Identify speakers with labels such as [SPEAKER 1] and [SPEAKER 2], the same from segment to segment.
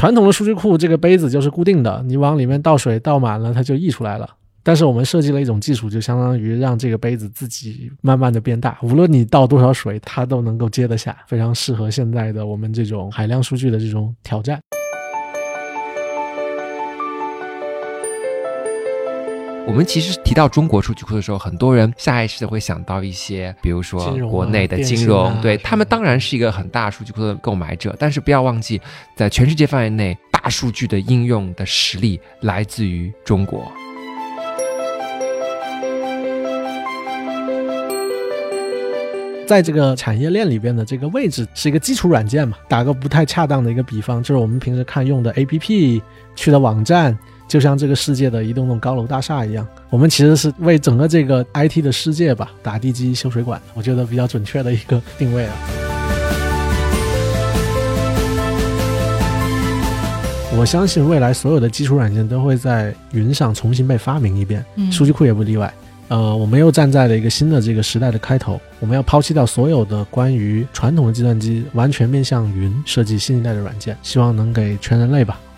[SPEAKER 1] 传统的数据库这个杯子就是固定的，你往里面倒水倒满了，它就溢出来了。但是我们设计了一种技术，就相当于让这个杯子自己慢慢的变大，无论你倒多少水，它都能够接得下，非常适合现在的我们这种海量数据的这种挑战。
[SPEAKER 2] 我们其实提到中国数据库的时候，很多人下意识的会想到一些，比如说国内的金融，对他们当然是一个很大数据库的购买者，但是不要忘记，在全世界范围内，大数据的应用的实力来自于中国。
[SPEAKER 1] 在这个产业链里边的这个位置是一个基础软件嘛？打个不太恰当的一个比方，就是我们平时看用的 APP、去的网站，就像这个世界的一栋栋高楼大厦一样。我们其实是为整个这个 IT 的世界吧打地基、修水管，我觉得比较准确的一个定位了。我相信未来所有的基础软件都会在云上重新被发明一遍，数据库也不例外。呃，我们又站在了一个新的这个时代的开头，我们要抛弃掉所有的关于传统的计算机，完全面向云设计新一代的软件，希望能给全人类吧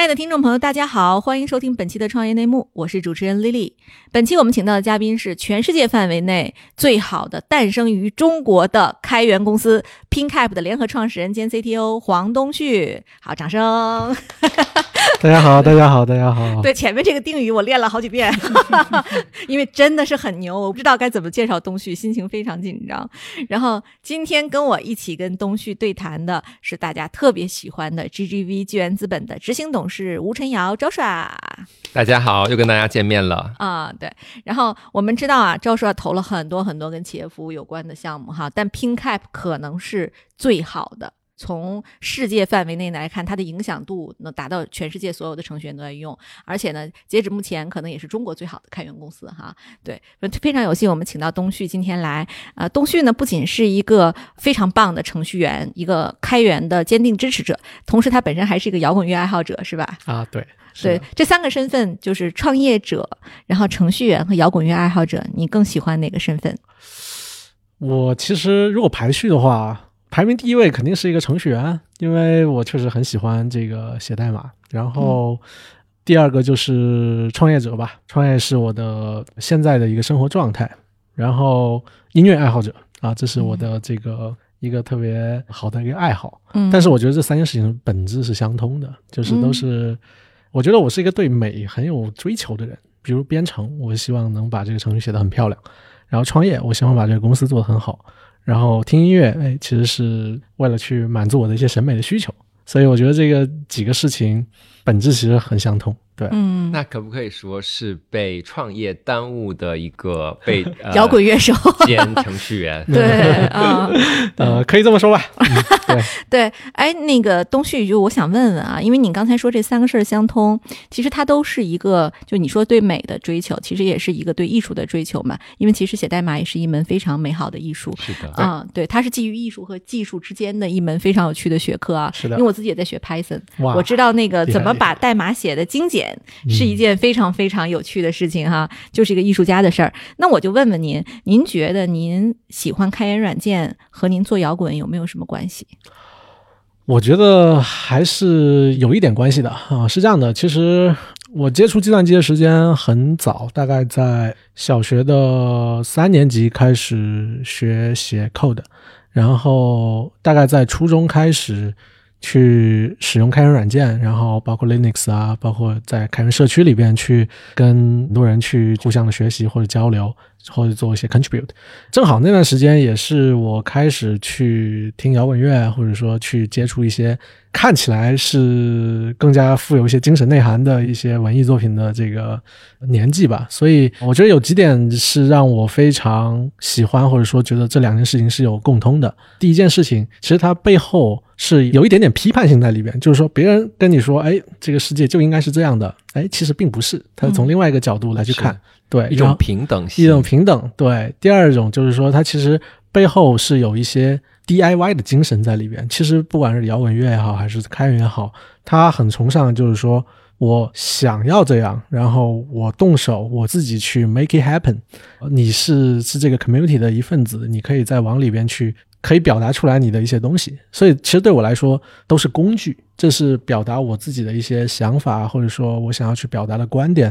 [SPEAKER 3] 亲爱的听众朋友，大家好，欢迎收听本期的创业内幕，我是主持人 Lily。本期我们请到的嘉宾是全世界范围内最好的诞生于中国的开源公司 PinCap 的联合创始人兼 CTO 黄东旭。好，掌声。
[SPEAKER 1] 大家好，大家好，大家好。
[SPEAKER 3] 对前面这个定语我练了好几遍，因为真的是很牛，我不知道该怎么介绍东旭，心情非常紧张。然后今天跟我一起跟东旭对谈的是大家特别喜欢的 GGV 纪源资本的执行董事吴晨瑶周帅。
[SPEAKER 2] 大家好，又跟大家见面了
[SPEAKER 3] 啊。对，然后我们知道啊，周帅投了很多很多跟企业服务有关的项目哈，但 PinCap 可能是最好的。从世界范围内来看，它的影响度能达到全世界所有的程序员都在用，而且呢，截止目前可能也是中国最好的开源公司哈。对，非常有幸我们请到东旭今天来啊。东旭呢不仅是一个非常棒的程序员，一个开源的坚定支持者，同时他本身还是一个摇滚乐爱好者，是吧？
[SPEAKER 1] 啊，对，
[SPEAKER 3] 对，这三个身份就是创业者，然后程序员和摇滚乐爱好者，你更喜欢哪个身份？
[SPEAKER 1] 我其实如果排序的话。排名第一位肯定是一个程序员，因为我确实很喜欢这个写代码。然后第二个就是创业者吧，创业是我的现在的一个生活状态。然后音乐爱好者啊，这是我的这个一个特别好的一个爱好。嗯，但是我觉得这三件事情本质是相通的，就是都是我觉得我是一个对美很有追求的人。比如编程，我希望能把这个程序写得很漂亮；然后创业，我希望把这个公司做得很好。然后听音乐，哎，其实是为了去满足我的一些审美的需求，所以我觉得这个几个事情本质其实很相通。对，
[SPEAKER 3] 嗯，
[SPEAKER 2] 那可不可以说是被创业耽误的一个被
[SPEAKER 3] 摇滚乐手
[SPEAKER 2] 兼程序员？
[SPEAKER 3] 对啊，
[SPEAKER 1] 呃，可以这么说吧。对
[SPEAKER 3] 对，哎，那个东旭，就我想问问啊，因为你刚才说这三个事儿相通，其实它都是一个，就你说对美的追求，其实也是一个对艺术的追求嘛。因为其实写代码也是一门非常美好的艺术。
[SPEAKER 2] 是的，
[SPEAKER 3] 啊，对，它是基于艺术和技术之间的一门非常有趣的学科啊。
[SPEAKER 1] 是的，
[SPEAKER 3] 因为我自己也在学 Python，我知道那个怎么把代码写的精简。是一件非常非常有趣的事情哈，就是一个艺术家的事儿。那我就问问您，您觉得您喜欢开源软件和您做摇滚有没有什么关系？
[SPEAKER 1] 我觉得还是有一点关系的啊。是这样的，其实我接触计算机的时间很早，大概在小学的三年级开始学写 code，然后大概在初中开始。去使用开源软件，然后包括 Linux 啊，包括在开源社区里边去跟很多人去互相的学习或者交流，或者做一些 contribute。正好那段时间也是我开始去听摇滚乐，或者说去接触一些。看起来是更加富有一些精神内涵的一些文艺作品的这个年纪吧，所以我觉得有几点是让我非常喜欢，或者说觉得这两件事情是有共通的。第一件事情，其实它背后是有一点点批判性在里边，就是说别人跟你说，哎，这个世界就应该是这样的，哎，其实并不是，他是从另外一个角度来去看，对，
[SPEAKER 2] 一种平等，
[SPEAKER 1] 一种平等，对。第二种就是说，它其实背后是有一些。DIY 的精神在里边，其实不管是摇滚乐也好，还是开源也好，他很崇尚，就是说我想要这样，然后我动手，我自己去 make it happen。你是是这个 community 的一份子，你可以再往里边去。可以表达出来你的一些东西，所以其实对我来说都是工具，这是表达我自己的一些想法，或者说我想要去表达的观点。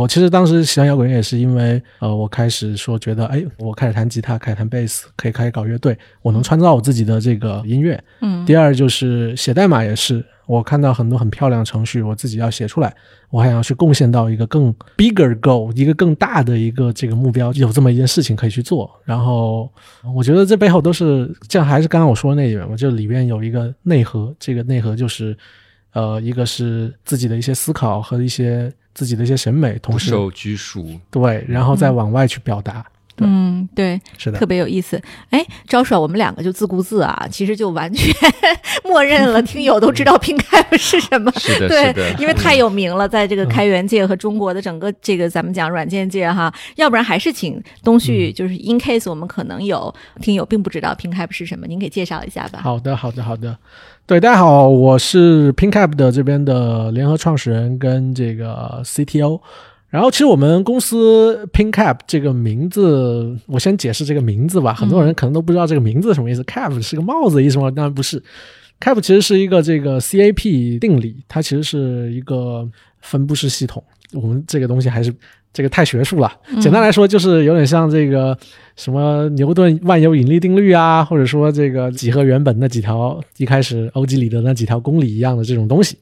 [SPEAKER 1] 我其实当时喜欢摇滚乐也是因为，呃，我开始说觉得，哎，我开始弹吉他，开始弹贝斯，可以开始搞乐队，我能创造我自己的这个音乐。
[SPEAKER 3] 嗯。
[SPEAKER 1] 第二就是写代码也是。我看到很多很漂亮的程序，我自己要写出来，我还要去贡献到一个更 bigger goal，一个更大的一个这个目标，有这么一件事情可以去做。然后我觉得这背后都是，这样还是刚刚我说的那一点嘛，就里边有一个内核，这个内核就是，呃，一个是自己的一些思考和一些自己的一些审美，同时
[SPEAKER 2] 受拘束，
[SPEAKER 1] 对，然后再往外去表达。
[SPEAKER 3] 嗯，对，
[SPEAKER 1] 是的，
[SPEAKER 3] 特别有意思。哎，招手，我们两个就自顾自啊，其实就完全 默认了，听友都知道 PinCap 是什么。
[SPEAKER 2] 是的，
[SPEAKER 3] 对，因为太有名了，在这个开源界和中国的整个这个咱们讲软件界哈，要不然还是请东旭，就是 in case 我们可能有听友并不知道 PinCap 是什么，您给介绍一下吧。
[SPEAKER 1] 好的，好的，好的。对，大家好，我是 PinCap 的这边的联合创始人跟这个 CTO。然后，其实我们公司 PinCap 这个名字，我先解释这个名字吧。很多人可能都不知道这个名字什么意思。Cap 是个帽子的意思吗？当然不是。Cap 其实是一个这个 CAP 定理，它其实是一个分布式系统。我们这个东西还是这个太学术了。简单来说，就是有点像这个什么牛顿万有引力定律啊，或者说这个几何原本那几条一开始欧几里得那几条公理一样的这种东西。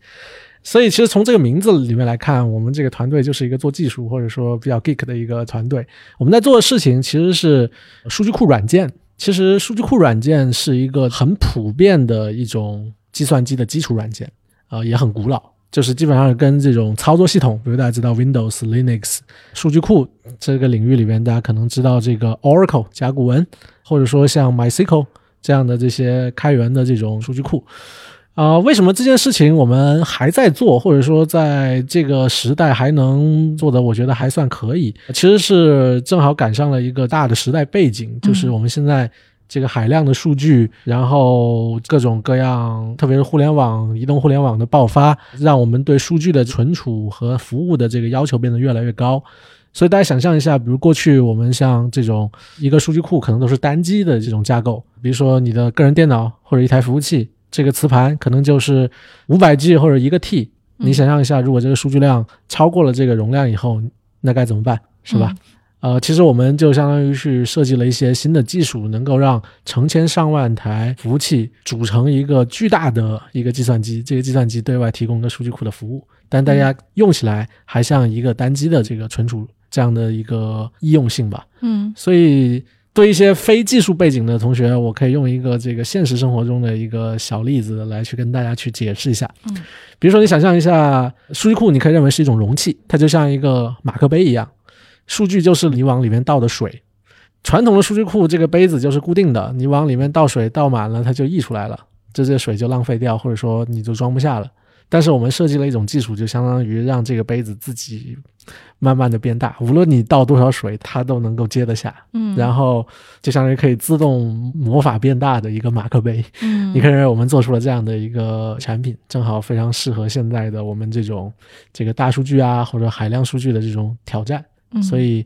[SPEAKER 1] 所以，其实从这个名字里面来看，我们这个团队就是一个做技术或者说比较 geek 的一个团队。我们在做的事情其实是数据库软件。其实，数据库软件是一个很普遍的一种计算机的基础软件，呃，也很古老。就是基本上跟这种操作系统，比如大家知道 Windows、Linux 数据库这个领域里面，大家可能知道这个 Oracle 甲骨文，或者说像 MySQL 这样的这些开源的这种数据库。啊，为什么这件事情我们还在做，或者说在这个时代还能做的，我觉得还算可以。其实是正好赶上了一个大的时代背景，就是我们现在这个海量的数据，然后各种各样，特别是互联网、移动互联网的爆发，让我们对数据的存储和服务的这个要求变得越来越高。所以大家想象一下，比如过去我们像这种一个数据库可能都是单机的这种架构，比如说你的个人电脑或者一台服务器。这个磁盘可能就是五百 G 或者一个 T，你想象一下，如果这个数据量超过了这个容量以后，那该怎么办？是吧？呃，其实我们就相当于是设计了一些新的技术，能够让成千上万台服务器组成一个巨大的一个计算机，这个计算机对外提供个数据库的服务，但大家用起来还像一个单机的这个存储这样的一个易用性吧。
[SPEAKER 3] 嗯，
[SPEAKER 1] 所以。对一些非技术背景的同学，我可以用一个这个现实生活中的一个小例子来去跟大家去解释一下。
[SPEAKER 3] 嗯，
[SPEAKER 1] 比如说你想象一下，数据库你可以认为是一种容器，它就像一个马克杯一样，数据就是你往里面倒的水。传统的数据库这个杯子就是固定的，你往里面倒水倒满了，它就溢出来了，这些水就浪费掉，或者说你就装不下了。但是我们设计了一种技术，就相当于让这个杯子自己慢慢的变大，无论你倒多少水，它都能够接得下。
[SPEAKER 3] 嗯，
[SPEAKER 1] 然后就相当于可以自动魔法变大的一个马克杯。
[SPEAKER 3] 嗯，
[SPEAKER 1] 你可以认为我们做出了这样的一个产品，正好非常适合现在的我们这种这个大数据啊或者海量数据的这种挑战。所以，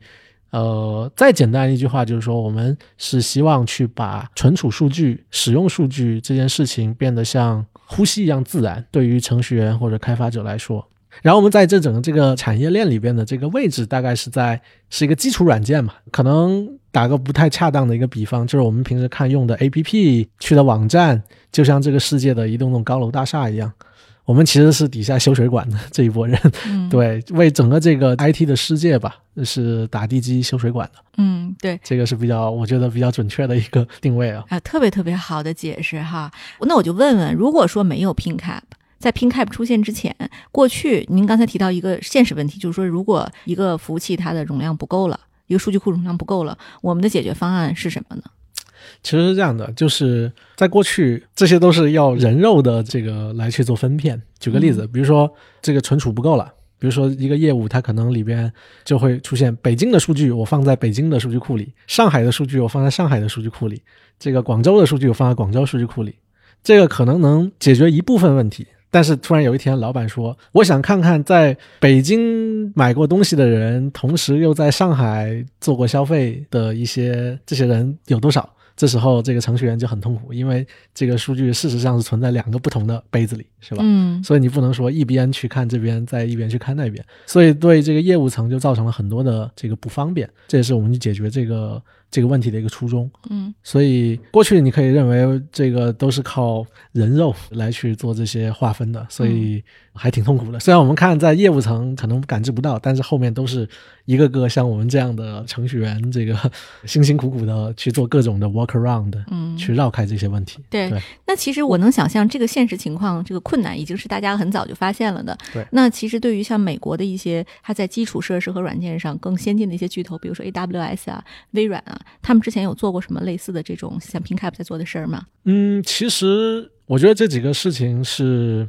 [SPEAKER 1] 呃，再简单一句话就是说，我们是希望去把存储数据、使用数据这件事情变得像。呼吸一样自然，对于程序员或者开发者来说。然后我们在这整个这个产业链里边的这个位置，大概是在是一个基础软件嘛。可能打个不太恰当的一个比方，就是我们平时看用的 APP 去的网站，就像这个世界的一栋栋高楼大厦一样。我们其实是底下修水管的这一波人，对，为整个这个 IT 的世界吧，是打地基修水管的。
[SPEAKER 3] 嗯，对，
[SPEAKER 1] 这个是比较，我觉得比较准确的一个定位啊。
[SPEAKER 3] 啊，特别特别好的解释哈。那我就问问，如果说没有 PinCap，在 PinCap 出现之前，过去您刚才提到一个现实问题，就是说，如果一个服务器它的容量不够了，一个数据库容量不够了，我们的解决方案是什么呢？
[SPEAKER 1] 其实是这样的，就是在过去，这些都是要人肉的这个来去做分片。举个例子，比如说这个存储不够了，比如说一个业务，它可能里边就会出现北京的数据我放在北京的数据库里，上海的数据我放在上海的数据库里，这个广州的数据我放在广州数据库里，这个可能能解决一部分问题。但是突然有一天，老板说，我想看看在北京买过东西的人，同时又在上海做过消费的一些这些人有多少。这时候，这个程序员就很痛苦，因为这个数据事实上是存在两个不同的杯子里，是吧？
[SPEAKER 3] 嗯，
[SPEAKER 1] 所以你不能说一边去看这边，再一边去看那边，所以对这个业务层就造成了很多的这个不方便。这也是我们去解决这个这个问题的一个初衷。
[SPEAKER 3] 嗯，
[SPEAKER 1] 所以过去你可以认为这个都是靠人肉来去做这些划分的，所以还挺痛苦的。虽然我们看在业务层可能感知不到，但是后面都是。一个个像我们这样的程序员，这个 辛辛苦苦的去做各种的 work around，
[SPEAKER 3] 嗯，
[SPEAKER 1] 去绕开这些问题。
[SPEAKER 3] 对，那其实我能想象，这个现实情况，这个困难已经是大家很早就发现了的。
[SPEAKER 1] 对，
[SPEAKER 3] 那其实对于像美国的一些它在基础设施和软件上更先进的一些巨头，比如说 AWS 啊、微软啊，他们之前有做过什么类似的这种像 PinCap 在做的事儿吗？
[SPEAKER 1] 嗯，其实我觉得这几个事情是。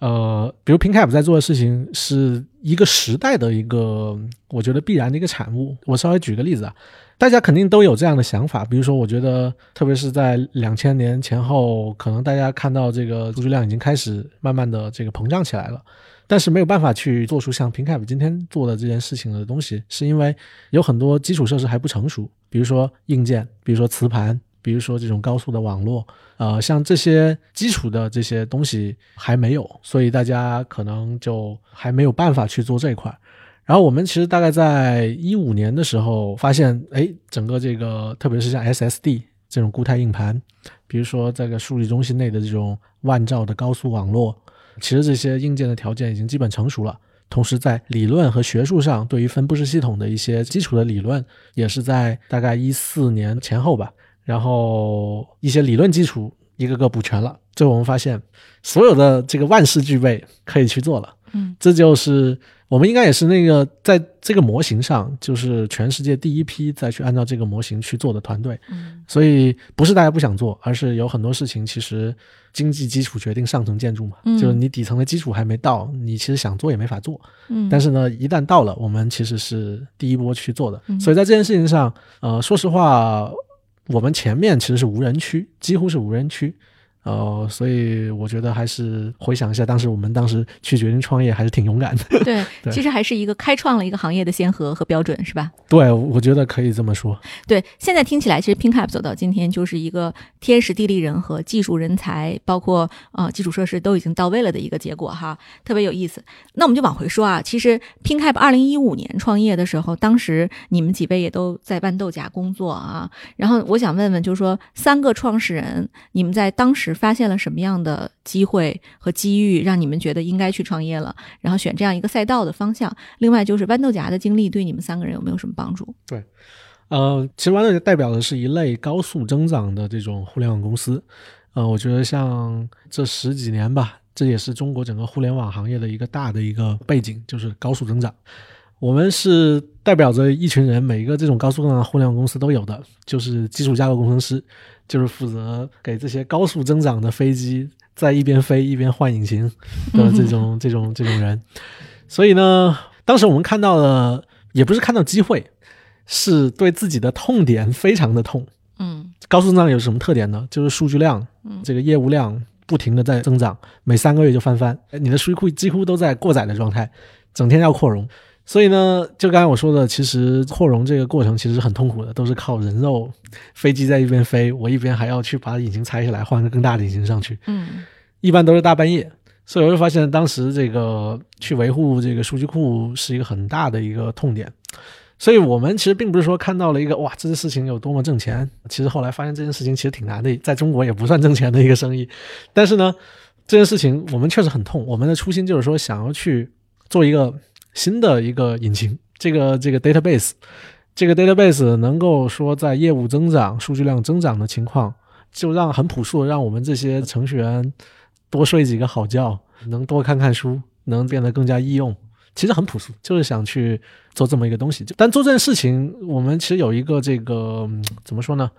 [SPEAKER 1] 呃，比如 PinCap 在做的事情是一个时代的一个，我觉得必然的一个产物。我稍微举个例子啊，大家肯定都有这样的想法，比如说，我觉得特别是在两千年前后，可能大家看到这个数据量已经开始慢慢的这个膨胀起来了，但是没有办法去做出像 PinCap 今天做的这件事情的东西，是因为有很多基础设施还不成熟，比如说硬件，比如说磁盘。比如说这种高速的网络，呃，像这些基础的这些东西还没有，所以大家可能就还没有办法去做这一块。然后我们其实大概在一五年的时候发现，哎，整个这个特别是像 SSD 这种固态硬盘，比如说这个数据中心内的这种万兆的高速网络，其实这些硬件的条件已经基本成熟了。同时在理论和学术上，对于分布式系统的一些基础的理论，也是在大概一四年前后吧。然后一些理论基础一个个补全了，最后我们发现，所有的这个万事俱备，可以去做了。
[SPEAKER 3] 嗯，
[SPEAKER 1] 这就是我们应该也是那个在这个模型上，就是全世界第一批再去按照这个模型去做的团队。
[SPEAKER 3] 嗯，
[SPEAKER 1] 所以不是大家不想做，而是有很多事情其实经济基础决定上层建筑嘛，就是你底层的基础还没到，你其实想做也没法做。
[SPEAKER 3] 嗯，
[SPEAKER 1] 但是呢，一旦到了，我们其实是第一波去做的。所以在这件事情上，呃，说实话。我们前面其实是无人区，几乎是无人区。呃，所以我觉得还是回想一下，当时我们当时去决定创业，还是挺勇敢的。
[SPEAKER 3] 对，其实还是一个开创了一个行业的先河和标准，是吧？
[SPEAKER 1] 对，我觉得可以这么说。
[SPEAKER 3] 对，现在听起来，其实 PinCap 走到今天，就是一个天时地利人和、技术人才，包括呃基础设施都已经到位了的一个结果哈，特别有意思。那我们就往回说啊，其实 PinCap 二零一五年创业的时候，当时你们几位也都在豌豆荚工作啊。然后我想问问，就是说三个创始人，你们在当时。是发现了什么样的机会和机遇，让你们觉得应该去创业了？然后选这样一个赛道的方向。另外就是豌豆荚的经历对你们三个人有没有什么帮助？
[SPEAKER 1] 对，呃，其实豌豆荚代表的是一类高速增长的这种互联网公司。呃，我觉得像这十几年吧，这也是中国整个互联网行业的一个大的一个背景，就是高速增长。我们是代表着一群人，每一个这种高速增长互联网公司都有的，就是基础架构工程师。就是负责给这些高速增长的飞机在一边飞一边换引擎的这种 这种这种人，所以呢，当时我们看到了，也不是看到机会，是对自己的痛点非常的痛。
[SPEAKER 3] 嗯，
[SPEAKER 1] 高速增长有什么特点呢？就是数据量，这个业务量不停的在增长，每三个月就翻番，你的数据库几乎都在过载的状态，整天要扩容。所以呢，就刚才我说的，其实扩容这个过程其实很痛苦的，都是靠人肉，飞机在一边飞，我一边还要去把引擎拆下来，换个更大的引擎上去。
[SPEAKER 3] 嗯，
[SPEAKER 1] 一般都是大半夜，所以我就发现当时这个去维护这个数据库是一个很大的一个痛点。所以我们其实并不是说看到了一个哇，这件事情有多么挣钱，其实后来发现这件事情其实挺难的，在中国也不算挣钱的一个生意。但是呢。这件事情我们确实很痛。我们的初心就是说，想要去做一个新的一个引擎，这个这个 database，这个 database 能够说在业务增长、数据量增长的情况，就让很朴素的让我们这些程序员多睡几个好觉，能多看看书，能变得更加易用。其实很朴素，就是想去做这么一个东西。但做这件事情，我们其实有一个这个怎么说呢？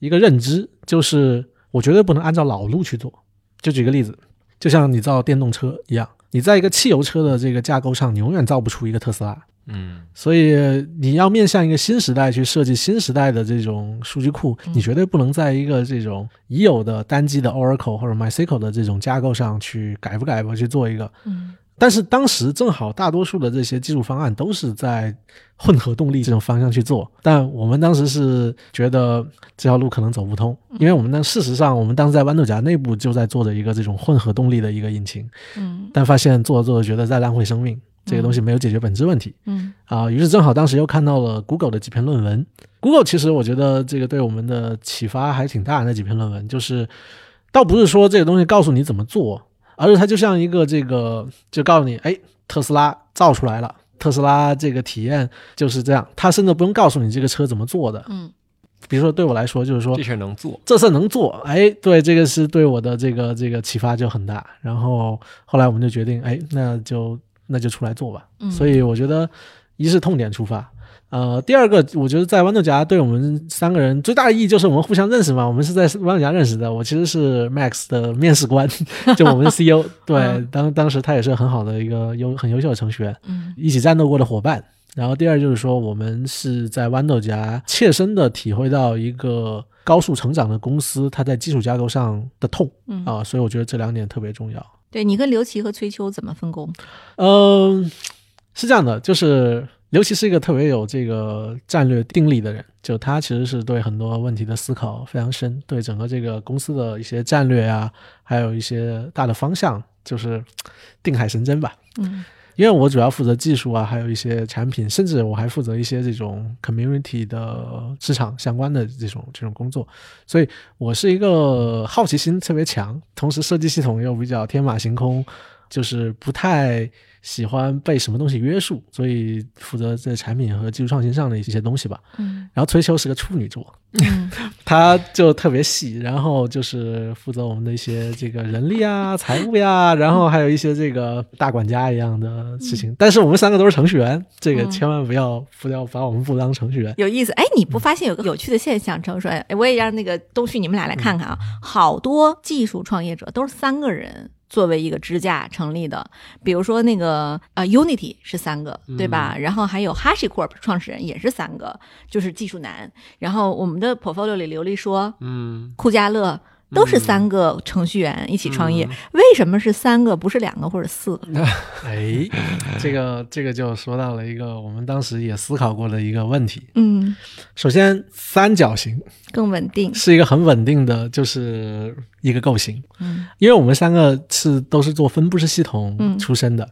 [SPEAKER 1] 一个认知，就是我绝对不能按照老路去做。就举个例子，就像你造电动车一样，你在一个汽油车的这个架构上，你永远造不出一个特斯拉。
[SPEAKER 2] 嗯，
[SPEAKER 1] 所以你要面向一个新时代去设计新时代的这种数据库，你绝对不能在一个这种已有的单机的 Oracle 或者 MySQL 的这种架构上去改不改吧去做一个。
[SPEAKER 3] 嗯。
[SPEAKER 1] 但是当时正好大多数的这些技术方案都是在混合动力这种方向去做，但我们当时是觉得这条路可能走不通，因为我们呢，事实上我们当时在豌豆荚内部就在做着一个这种混合动力的一个引擎，
[SPEAKER 3] 嗯，
[SPEAKER 1] 但发现做着做着觉得在浪费生命，这个东西没有解决本质问题，
[SPEAKER 3] 嗯，
[SPEAKER 1] 啊，于是正好当时又看到了 Google 的几篇论文，Google 其实我觉得这个对我们的启发还挺大，那几篇论文就是倒不是说这个东西告诉你怎么做。而是它就像一个这个，就告诉你，哎，特斯拉造出来了，特斯拉这个体验就是这样。它甚至不用告诉你这个车怎么做的，
[SPEAKER 3] 嗯，
[SPEAKER 1] 比如说对我来说，就是说
[SPEAKER 2] 这事能做，
[SPEAKER 1] 这事能做，哎，对，这个是对我的这个这个启发就很大。然后后来我们就决定，哎，那就那就出来做吧。嗯所以我觉得，一是痛点出发。呃，第二个，我觉得在豌豆荚对我们三个人最大的意义就是我们互相认识嘛。我们是在豌豆荚认识的，我其实是 Max 的 面试官，就我们的 CEO。对，当当时他也是很好的一个优很优秀的程序员，
[SPEAKER 3] 嗯，
[SPEAKER 1] 一起战斗过的伙伴。然后第二就是说，我们是在豌豆荚切身的体会到一个高速成长的公司它在基础架构上的痛，啊，所以我觉得这两点特别重要。
[SPEAKER 3] 对你跟刘琦和崔秋怎么分工？
[SPEAKER 1] 嗯，是这样的，就是。尤其是一个特别有这个战略定力的人，就他其实是对很多问题的思考非常深，对整个这个公司的一些战略啊，还有一些大的方向，就是定海神针吧。
[SPEAKER 3] 嗯，
[SPEAKER 1] 因为我主要负责技术啊，还有一些产品，甚至我还负责一些这种 community 的市场相关的这种这种工作，所以我是一个好奇心特别强，同时设计系统又比较天马行空，就是不太。喜欢被什么东西约束，所以负责在产品和技术创新上的一些东西吧。
[SPEAKER 3] 嗯，
[SPEAKER 1] 然后崔秋是个处女座，
[SPEAKER 3] 嗯，
[SPEAKER 1] 他就特别细，然后就是负责我们的一些这个人力啊、财务呀，然后还有一些这个大管家一样的事情。但是我们三个都是程序员，这个千万不要不要把我们不当程序员。
[SPEAKER 3] 有意思，哎，你不发现有个有趣的现象？程序员，我也让那个东旭你们俩来看看啊，好多技术创业者都是三个人。作为一个支架成立的，比如说那个呃，Unity 是三个，对吧？然后还有 HashiCorp 创始人也是三个，就是技术男。然后我们的 portfolio 里，刘丽说，
[SPEAKER 2] 嗯，
[SPEAKER 3] 库加勒。都是三个程序员一起创业，为什么是三个不是两个或者四个？
[SPEAKER 1] 哎，这个这个就说到了一个我们当时也思考过的一个问题。
[SPEAKER 3] 嗯，
[SPEAKER 1] 首先三角形
[SPEAKER 3] 更稳定，
[SPEAKER 1] 是一个很稳定的，就是一个构型。
[SPEAKER 3] 嗯，
[SPEAKER 1] 因为我们三个是都是做分布式系统出身的，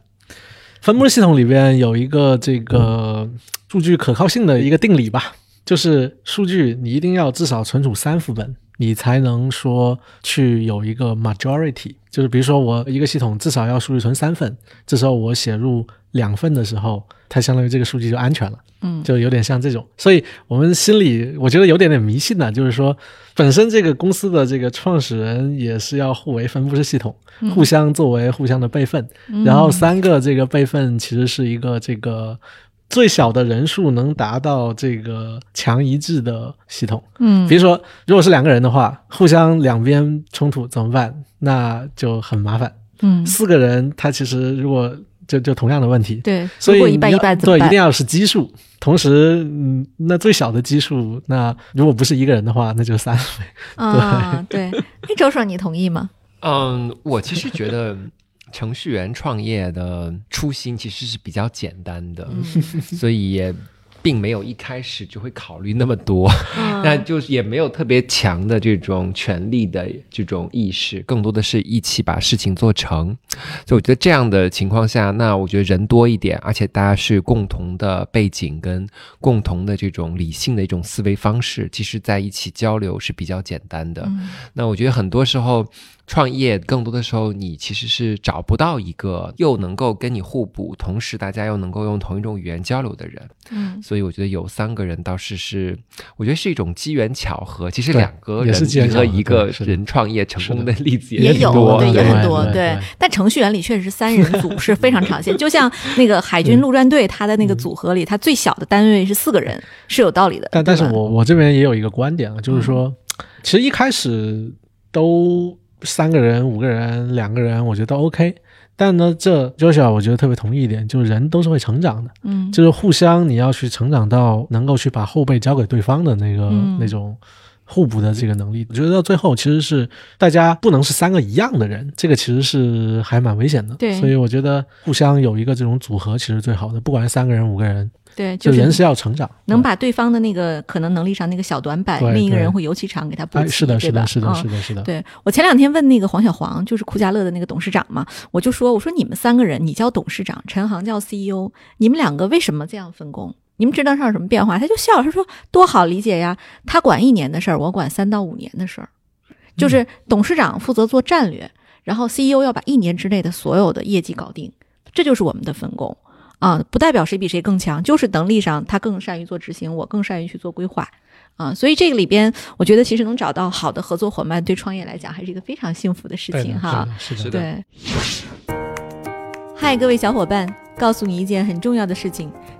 [SPEAKER 1] 分布式系统里边有一个这个数据可靠性的一个定理吧，就是数据你一定要至少存储三副本。你才能说去有一个 majority，就是比如说我一个系统至少要数据存三份，这时候我写入两份的时候，它相当于这个数据就安全了，
[SPEAKER 3] 嗯，
[SPEAKER 1] 就有点像这种。所以我们心里我觉得有点点迷信呢，就是说本身这个公司的这个创始人也是要互为分布式系统，互相作为互相的备份，然后三个这个备份其实是一个这个。最小的人数能达到这个强一致的系统，
[SPEAKER 3] 嗯，
[SPEAKER 1] 比如说，如果是两个人的话，互相两边冲突怎么办？那就很麻烦。
[SPEAKER 3] 嗯，
[SPEAKER 1] 四个人，他其实如果就就同样的问题，
[SPEAKER 3] 对，
[SPEAKER 1] 所以
[SPEAKER 3] 一半一半
[SPEAKER 1] 对，一定要是奇数。同时，嗯，那最小的基数，那如果不是一个人的话，那就三。
[SPEAKER 3] 啊，对，哎，周爽，你同意吗？
[SPEAKER 2] 嗯，我其实觉得。程序员创业的初心其实是比较简单的，所以也并没有一开始就会考虑那么多，那就是也没有特别强的这种权力的这种意识，更多的是一起把事情做成。所以我觉得这样的情况下，那我觉得人多一点，而且大家是共同的背景跟共同的这种理性的一种思维方式，其实在一起交流是比较简单的。那我觉得很多时候。创业更多的时候，你其实是找不到一个又能够跟你互补，同时大家又能够用同一种语言交流的人。嗯，所以我觉得有三个人倒是是，我觉得是一种机缘巧合。其实两个人和一个人创业成功的例子
[SPEAKER 3] 也
[SPEAKER 2] 有，
[SPEAKER 3] 对，也很多。
[SPEAKER 1] 对，
[SPEAKER 3] 但程序员里确实是三人组是非常常见。就像那个海军陆战队，他的那个组合里，他最小的单位是四个人，是有道理的。
[SPEAKER 1] 但但是我我这边也有一个观点啊，就是说，其实一开始都。三个人、五个人、两个人，我觉得都 OK。但呢，这 Joshua 我觉得特别同意一点，就是人都是会成长的，嗯，就是互相你要去成长到能够去把后背交给对方的那个那种。互补的这个能力，我觉得到最后其实是大家不能是三个一样的人，这个其实是还蛮危险的。
[SPEAKER 3] 对，
[SPEAKER 1] 所以我觉得互相有一个这种组合其实最好的，不管是三个人、五个人，
[SPEAKER 3] 对，
[SPEAKER 1] 就人是要成长，
[SPEAKER 3] 能把对方的那个可能能力上那个小短板，另一个人会尤其长给他补齐，
[SPEAKER 1] 是的，是的，是的，是的，是的。
[SPEAKER 3] 对。我前两天问那个黄小黄，就是酷家乐的那个董事长嘛，我就说，我说你们三个人，你叫董事长，陈航叫 CEO，你们两个为什么这样分工？你们职能上有什么变化？他就笑，他说多好理解呀。他管一年的事儿，我管三到五年的事儿，就是董事长负责做战略，然后 CEO 要把一年之内的所有的业绩搞定，这就是我们的分工啊。不代表谁比谁更强，就是能力上他更善于做执行，我更善于去做规划啊。所以这个里边，我觉得其实能找到好的合作伙伴，对创业来讲还是一个非常幸福的事情哈。
[SPEAKER 1] 是的，
[SPEAKER 3] 对。嗨，各位小伙伴，告诉你一件很重要的事情。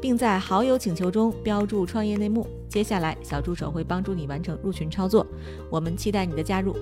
[SPEAKER 3] 并在好友请求中标注“创业内幕”。接下来，小助手会帮助你完成入群操作。我们期待你的加入。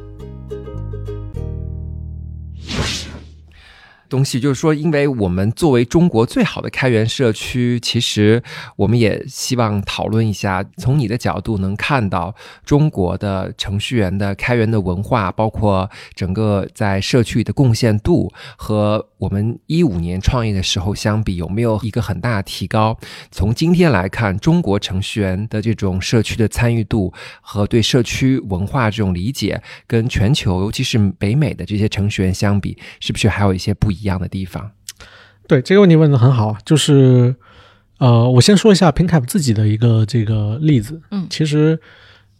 [SPEAKER 2] 东西就是说，因为我们作为中国最好的开源社区，其实我们也希望讨论一下，从你的角度能看到中国的程序员的开源的文化，包括整个在社区里的贡献度，和我们一五年创业的时候相比，有没有一个很大的提高？从今天来看，中国程序员的这种社区的参与度和对社区文化这种理解，跟全球尤其是北美的这些程序员相比，是不是还有一些不一？样的地方，
[SPEAKER 1] 对这个问题问的很好，就是呃，我先说一下 PinCap 自己的一个这个例子。嗯，其实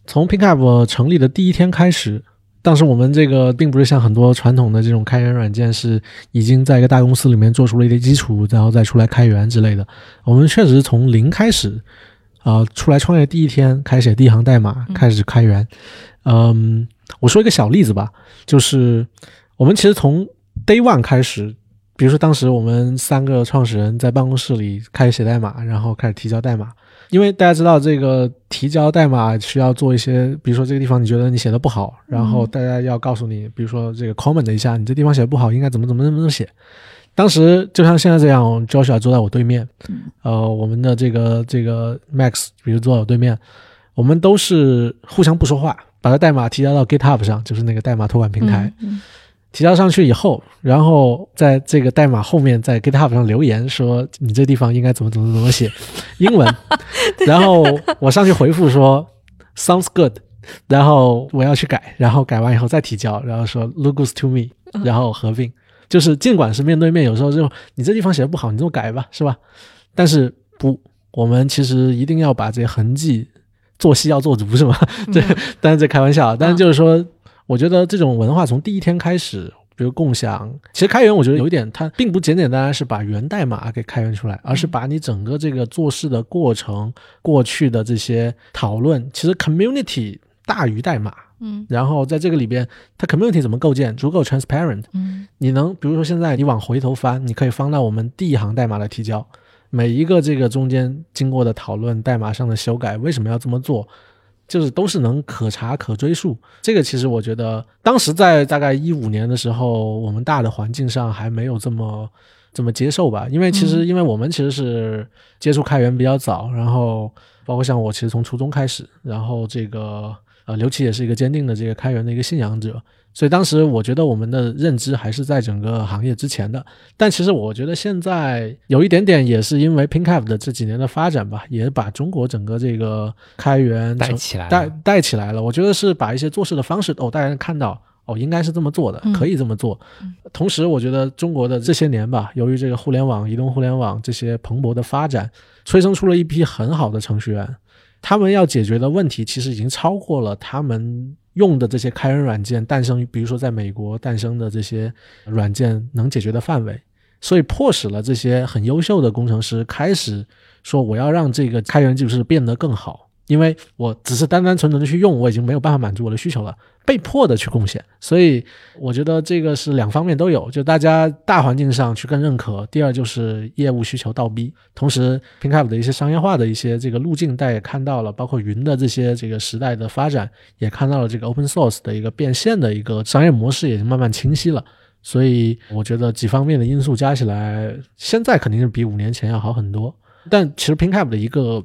[SPEAKER 1] 从 PinCap 成立的第一天开始，当时我们这个并不是像很多传统的这种开源软件是已经在一个大公司里面做出了一些基础，然后再出来开源之类的。我们确实是从零开始，啊，出来创业第一天开始写第一行代码，开始开源。嗯，我说一个小例子吧，就是我们其实从 Day One 开始，比如说当时我们三个创始人在办公室里开始写代码，然后开始提交代码。因为大家知道这个提交代码需要做一些，比如说这个地方你觉得你写的不好，然后大家要告诉你，比如说这个 comment 一下，你这地方写的不好，应该怎么怎么怎么写。当时就像现在这样，Joshua 坐在我对面，呃，我们的这个这个 Max 比如坐在我对面，我们都是互相不说话，把这代码提交到 GitHub 上，就是那个代码托管平台。提交上去以后，然后在这个代码后面在 GitHub 上留言说你这地方应该怎么怎么怎么写，英文，然后我上去回复说 Sounds good，然后我要去改，然后改完以后再提交，然后说 Looks to me，然后合并，就是尽管是面对面，有时候就你这地方写的不好，你这么改吧，是吧？但是不，我们其实一定要把这些痕迹做戏要做足，是吗？对当然这开玩笑，但是就是说。我觉得这种文化从第一天开始，比如共享，其实开源，我觉得有一点，它并不简简单单是把源代码给开源出来，而是把你整个这个做事的过程、过去的这些讨论，其实 community 大于代码，嗯，然后在这个里边，它 community 怎么构建，足够 transparent，嗯，你能比如说现在你往回头翻，你可以翻到我们第一行代码的提交。每一个这个中间经过的讨论、代码上的修改，为什么要这么做，就是都是能可查可追溯。这个其实我觉得，当时在大概一五年的时候，我们大的环境上还没有这么这么接受吧。因为其实，因为我们其实是接触开源比较早，然后包括像我，其实从初中开始，然后这个呃刘琦也是一个坚定的这个开源的一个信仰者。所以当时我觉得我们的认知还是在整个行业之前的，但其实我觉得现在有一点点也是因为 PinCap 的这几年的发展吧，也把中国整个这个开源
[SPEAKER 2] 带起来，
[SPEAKER 1] 带带起来了。我觉得是把一些做事的方式哦，大家看到哦，应该是这么做的，可以这么做。同时，我觉得中国的这些年吧，由于这个互联网、移动互联网这些蓬勃的发展，催生出了一批很好的程序员，他们要解决的问题其实已经超过了他们。用的这些开源软件诞生，比如说在美国诞生的这些软件能解决的范围，所以迫使了这些很优秀的工程师开始说：“我要让这个开源技术变得更好。”因为我只是单单纯纯的去用，我已经没有办法满足我的需求了，被迫的去贡献。所以我觉得这个是两方面都有，就大家大环境上去更认可。第二就是业务需求倒逼，同时 PinCap 的一些商业化的一些这个路径，大家也看到了，包括云的这些这个时代的发展，也看到了这个 Open Source 的一个变现的一个商业模式，也慢慢清晰了。所以我觉得几方面的因素加起来，现在肯定是比五年前要好很多。但其实 PinCap 的一个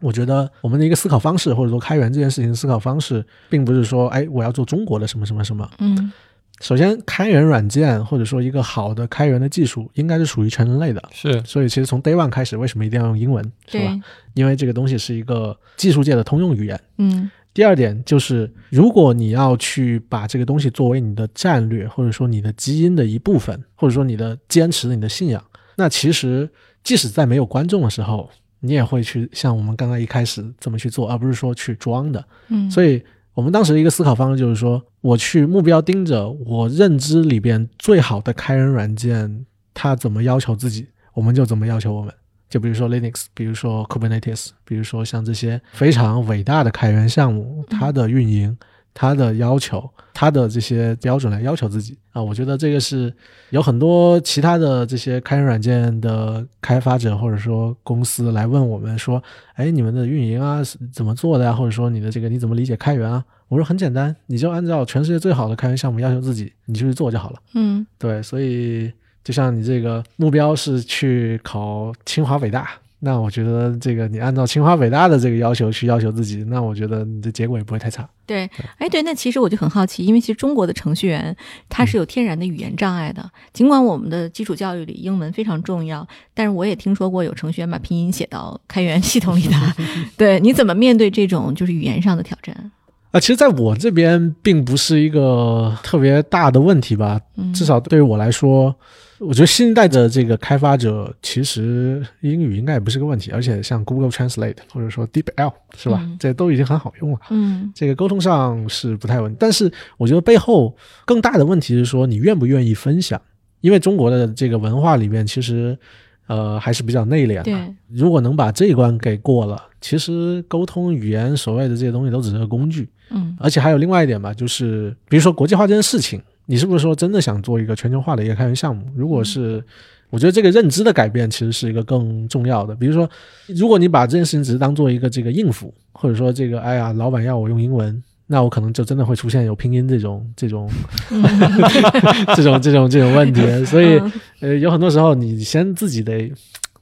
[SPEAKER 1] 我觉得我们的一个思考方式，或者说开源这件事情的思考方式，并不是说，哎，我要做中国的什么什么什么。
[SPEAKER 3] 嗯，
[SPEAKER 1] 首先，开源软件或者说一个好的开源的技术，应该是属于全人类的。
[SPEAKER 2] 是，
[SPEAKER 1] 所以其实从 Day One 开始，为什么一定要用英文，是吧？因为这个东西是一个技术界的通用语言。
[SPEAKER 3] 嗯。
[SPEAKER 1] 第二点就是，如果你要去把这个东西作为你的战略，或者说你的基因的一部分，或者说你的坚持、你的信仰，那其实即使在没有观众的时候。你也会去像我们刚刚一开始这么去做，而不是说去装的。
[SPEAKER 3] 嗯，
[SPEAKER 1] 所以我们当时一个思考方式就是说，我去目标盯着我认知里边最好的开源软件，它怎么要求自己，我们就怎么要求我们。就比如说 Linux，比如说 Kubernetes，比如说像这些非常伟大的开源项目，它的运营。他的要求，他的这些标准来要求自己啊，我觉得这个是有很多其他的这些开源软件的开发者或者说公司来问我们说，哎，你们的运营啊是怎么做的呀？或者说你的这个你怎么理解开源啊？我说很简单，你就按照全世界最好的开源项目要求自己，你就去做就好了。
[SPEAKER 3] 嗯，
[SPEAKER 1] 对，所以就像你这个目标是去考清华北大。那我觉得这个你按照清华北大的这个要求去要求自己，那我觉得你的结果也不会太差。
[SPEAKER 3] 对，哎，对，那其实我就很好奇，因为其实中国的程序员他是有天然的语言障碍的，尽管我们的基础教育里英文非常重要，但是我也听说过有程序员把拼音写到开源系统里的。对，你怎么面对这种就是语言上的挑战？
[SPEAKER 1] 啊，其实在我这边并不是一个特别大的问题吧，至少对于我来说。我觉得新一代的这个开发者其实英语应该也不是个问题，而且像 Google Translate 或者说 DeepL 是吧？这都已经很好用了。
[SPEAKER 3] 嗯，
[SPEAKER 1] 这个沟通上是不太问题，但是我觉得背后更大的问题是说你愿不愿意分享？因为中国的这个文化里面其实呃还是比较内敛的。如果能把这一关给过了，其实沟通语言所谓的这些东西都只是个工具。
[SPEAKER 3] 嗯，
[SPEAKER 1] 而且还有另外一点吧，就是比如说国际化这件事情。你是不是说真的想做一个全球化的一个开源项目？如果是，我觉得这个认知的改变其实是一个更重要的。比如说，如果你把这件事情只是当做一个这个应付，或者说这个哎呀，老板要我用英文，那我可能就真的会出现有拼音这种这种 这种这种这种问题。所以，呃，有很多时候你先自己得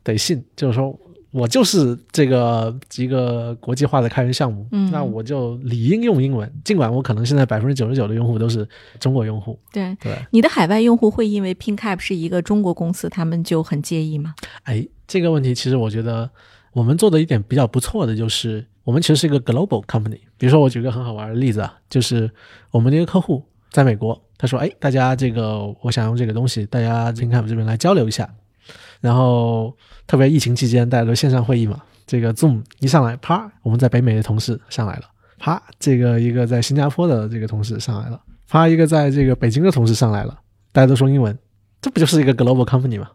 [SPEAKER 1] 得信，就是说。我就是这个一个国际化的开源项目，那我就理应用英文。尽管我可能现在百分之九十九的用户都是中国用户。
[SPEAKER 3] 对
[SPEAKER 1] 对，
[SPEAKER 3] 你的海外用户会因为 PinCap 是一个中国公司，他们就很介意吗？
[SPEAKER 1] 哎，这个问题其实我觉得我们做的一点比较不错的就是，我们其实是一个 global company。比如说，我举个很好玩的例子啊，就是我们的一个客户在美国，他说：“哎，大家这个我想用这个东西，大家 PinCap 这边来交流一下。”然后特别疫情期间，大家都线上会议嘛，这个 Zoom 一上来，啪，我们在北美的同事上来了，啪，这个一个在新加坡的这个同事上来了，啪，一个在这个北京的同事上来了，大家都说英文，这不就是一个 global company 吗？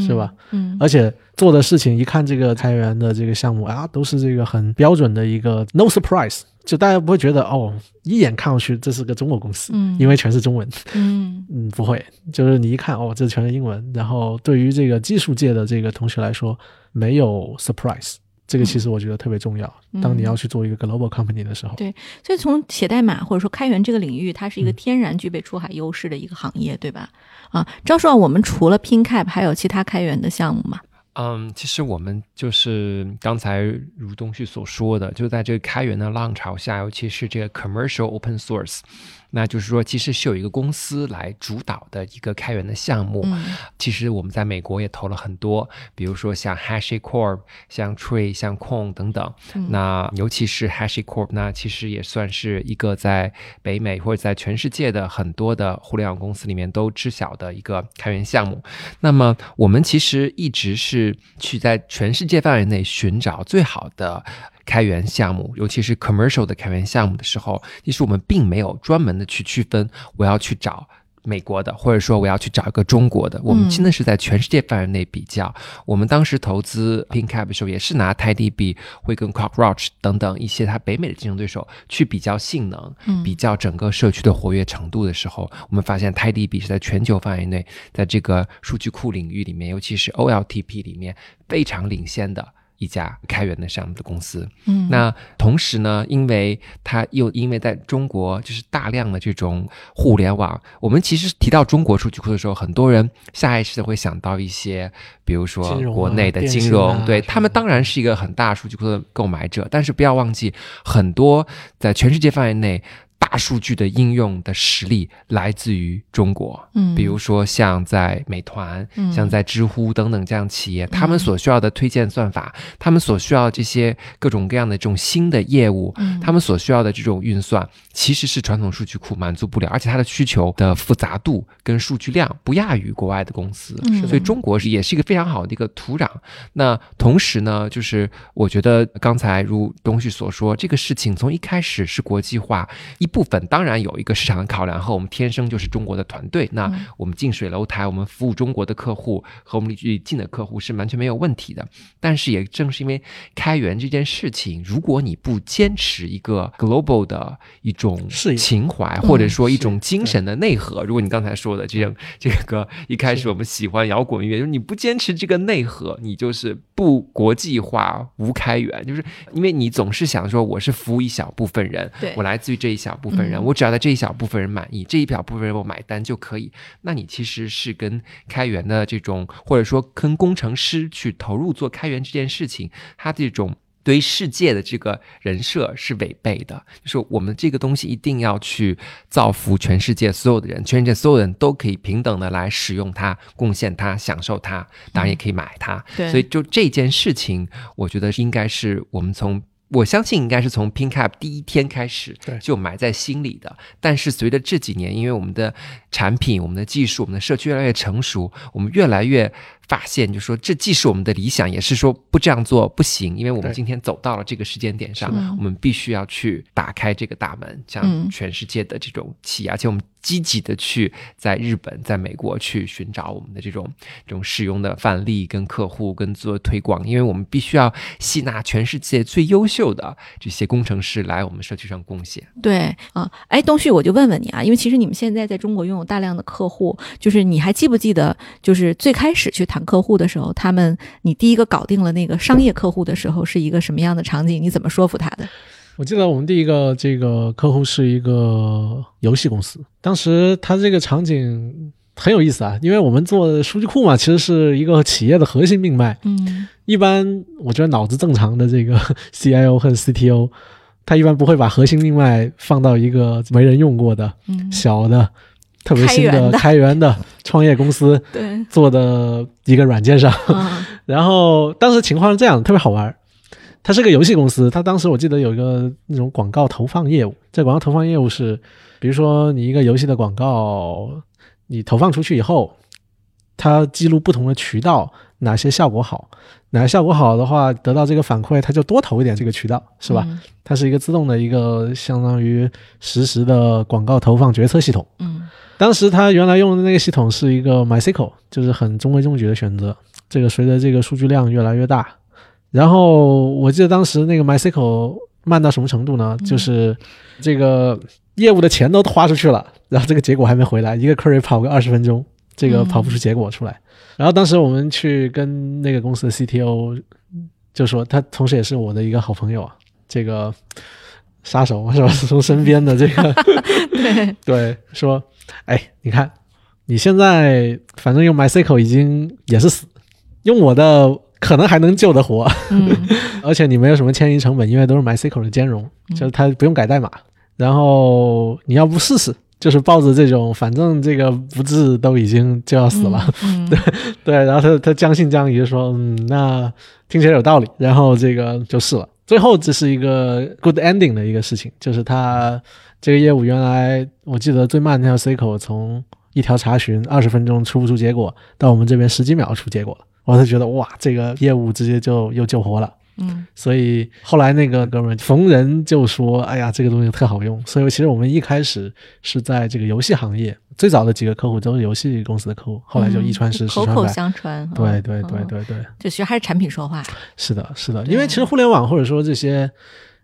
[SPEAKER 1] 是吧？
[SPEAKER 3] 嗯，
[SPEAKER 1] 而且做的事情一看这个开源的这个项目啊，都是这个很标准的一个 no surprise，就大家不会觉得哦，一眼看上去这是个中国公司，
[SPEAKER 3] 嗯，
[SPEAKER 1] 因为全是中文，
[SPEAKER 3] 嗯
[SPEAKER 1] 嗯，不会，就是你一看哦，这全是英文，然后对于这个技术界的这个同学来说，没有 surprise。这个其实我觉得特别重要。当你要去做一个 global company 的时候，
[SPEAKER 3] 对，所以从写代码或者说开源这个领域，它是一个天然具备出海优势的一个行业，对吧？啊，张硕，我们除了 PinCap 还有其他开源的项目吗？
[SPEAKER 2] 嗯，其实我们就是刚才如东旭所说的，就在这个开源的浪潮下，尤其是这个 commercial open source。那就是说，其实是有一个公司来主导的一个开源的项目。其实我们在美国也投了很多，比如说像 HashiCorp、像 Tree、像 Coin 等等。那尤其是 HashiCorp，那其实也算是一个在北美或者在全世界的很多的互联网公司里面都知晓的一个开源项目。那么我们其实一直是去在全世界范围内寻找最好的。开源项目，尤其是 commercial 的开源项目的时候，其实我们并没有专门的去区分，我要去找美国的，或者说我要去找一个中国的。我们真的是在全世界范围内比较。我们当时投资 PinCap 的时候，也是拿 TidyB、会跟 Cockroach 等等一些它北美的竞争对手去比较性能，比较整个社区的活跃程度的时候，我们发现 TidyB 是在全球范围内，在这个数据库领域里面，尤其是 OLTP 里面非常领先的。一家开源的项目的公司，
[SPEAKER 3] 嗯，
[SPEAKER 2] 那同时呢，因为它又因为在中国就是大量的这种互联网，我们其实提到中国数据库的时候，很多人下意识的会想到一些，比如说国内的金融，对他们当然是一个很大数据库的购买者，但是不要忘记，很多在全世界范围内。大数据的应用的实力来自于中国，
[SPEAKER 3] 嗯，
[SPEAKER 2] 比如说像在美团、像在知乎等等这样企业，他们所需要的推荐算法，他们所需要这些各种各样的这种新的业务，他们所需要的这种运算，其实是传统数据库满足不了，而且它的需求的复杂度跟数据量不亚于国外的公司，所以中国是也是一个非常好的一个土壤。那同时呢，就是我觉得刚才如东旭所说，这个事情从一开始是国际化一部。分当然有一个市场的考量，和我们天生就是中国的团队，那我们近水楼台，我们服务中国的客户和我们离距离近的客户是完全没有问题的。但是也正是因为开源这件事情，如果你不坚持一个 global 的一种情怀，或者说一种精神的内核，如果你刚才说的这样这个一开始我们喜欢摇滚乐，就是你不坚持这个内核，你就是不国际化无开源，就是因为你总是想说我是服务一小部分人，我来自于这一小部。部分人，我只要在这一小部分人满意，这一小部分人我买单就可以。那你其实是跟开源的这种，或者说跟工程师去投入做开源这件事情，他这种对于世界的这个人设是违背的。就是我们这个东西一定要去造福全世界所有的人，全世界所有人都可以平等的来使用它、贡献它、享受它，当然也可以买它。所以就这件事情，我觉得应该是我们从。我相信应该是从 PinCap 第一天开始就埋在心里的，但是随着这几年，因为我们的产品、我们的技术、我们的社区越来越成熟，我们越来越发现，就说这既是我们的理想，也是说不这样做不行，因为我们今天走到了这个时间点上，我们必须要去打开这个大门，向全世界的这种企业，而且我们。积极的去在日本、在美国去寻找我们的这种这种使用的范例、跟客户、跟做推广，因为我们必须要吸纳全世界最优秀的这些工程师来我们社区上贡献。
[SPEAKER 3] 对啊，哎，东旭，我就问问你啊，因为其实你们现在在中国拥有大量的客户，就是你还记不记得，就是最开始去谈客户的时候，他们你第一个搞定了那个商业客户的时候是一个什么样的场景？你怎么说服他的？
[SPEAKER 1] 我记得我们第一个这个客户是一个游戏公司，当时他这个场景很有意思啊，因为我们做数据库嘛，其实是一个企业的核心命脉。
[SPEAKER 3] 嗯，
[SPEAKER 1] 一般我觉得脑子正常的这个 CIO 和 CTO，他一般不会把核心命脉放到一个没人用过的、小的、特别新的开源的创业公司 做的一个软件上。然后当时情况是这样，特别好玩。它是个游戏公司，它当时我记得有一个那种广告投放业务。这广告投放业务是，比如说你一个游戏的广告，你投放出去以后，它记录不同的渠道哪些效果好，哪些效果好的话，得到这个反馈，它就多投一点这个渠道，是吧？它是一个自动的一个相当于实时的广告投放决策系统。
[SPEAKER 3] 嗯。
[SPEAKER 1] 当时他原来用的那个系统是一个 MySQL，就是很中规中矩的选择。这个随着这个数据量越来越大，然后我记得当时那个 MySQL 慢到什么程度呢？就是这个业务的钱都花出去了，然后这个结果还没回来，一个 query 跑个二十分钟，这个跑不出结果出来。然后当时我们去跟那个公司的 CTO 就说，他同时也是我的一个好朋友啊，这个杀手是吧？从身边的这个
[SPEAKER 3] 对
[SPEAKER 1] 对说，哎，你看你现在反正用 MySQL 已经也是死。用我的可能还能救得活，
[SPEAKER 3] 嗯，
[SPEAKER 1] 而且你没有什么迁移成本，因为都是 MySQL 的兼容，就是它不用改代码。然后你要不试试，就是抱着这种反正这个不治都已经就要死了，对对。然后他他将信将疑说，嗯，那听起来有道理。然后这个就试了，最后这是一个 good ending 的一个事情，就是他这个业务原来我记得最慢那条 C 口从一条查询二十分钟出不出结果，到我们这边十几秒出结果了。我是觉得哇，这个业务直接就又救活了，
[SPEAKER 3] 嗯，
[SPEAKER 1] 所以后来那个哥们逢人就说，哎呀，这个东西特好用。所以其实我们一开始是在这个游戏行业，最早的几个客户都是游戏公司的客户，后来就一传十，十
[SPEAKER 3] 传百，口口相传。
[SPEAKER 1] 对对对对对，
[SPEAKER 3] 就其实还是产品说话。
[SPEAKER 1] 是的，是的，因为其实互联网或者说这些，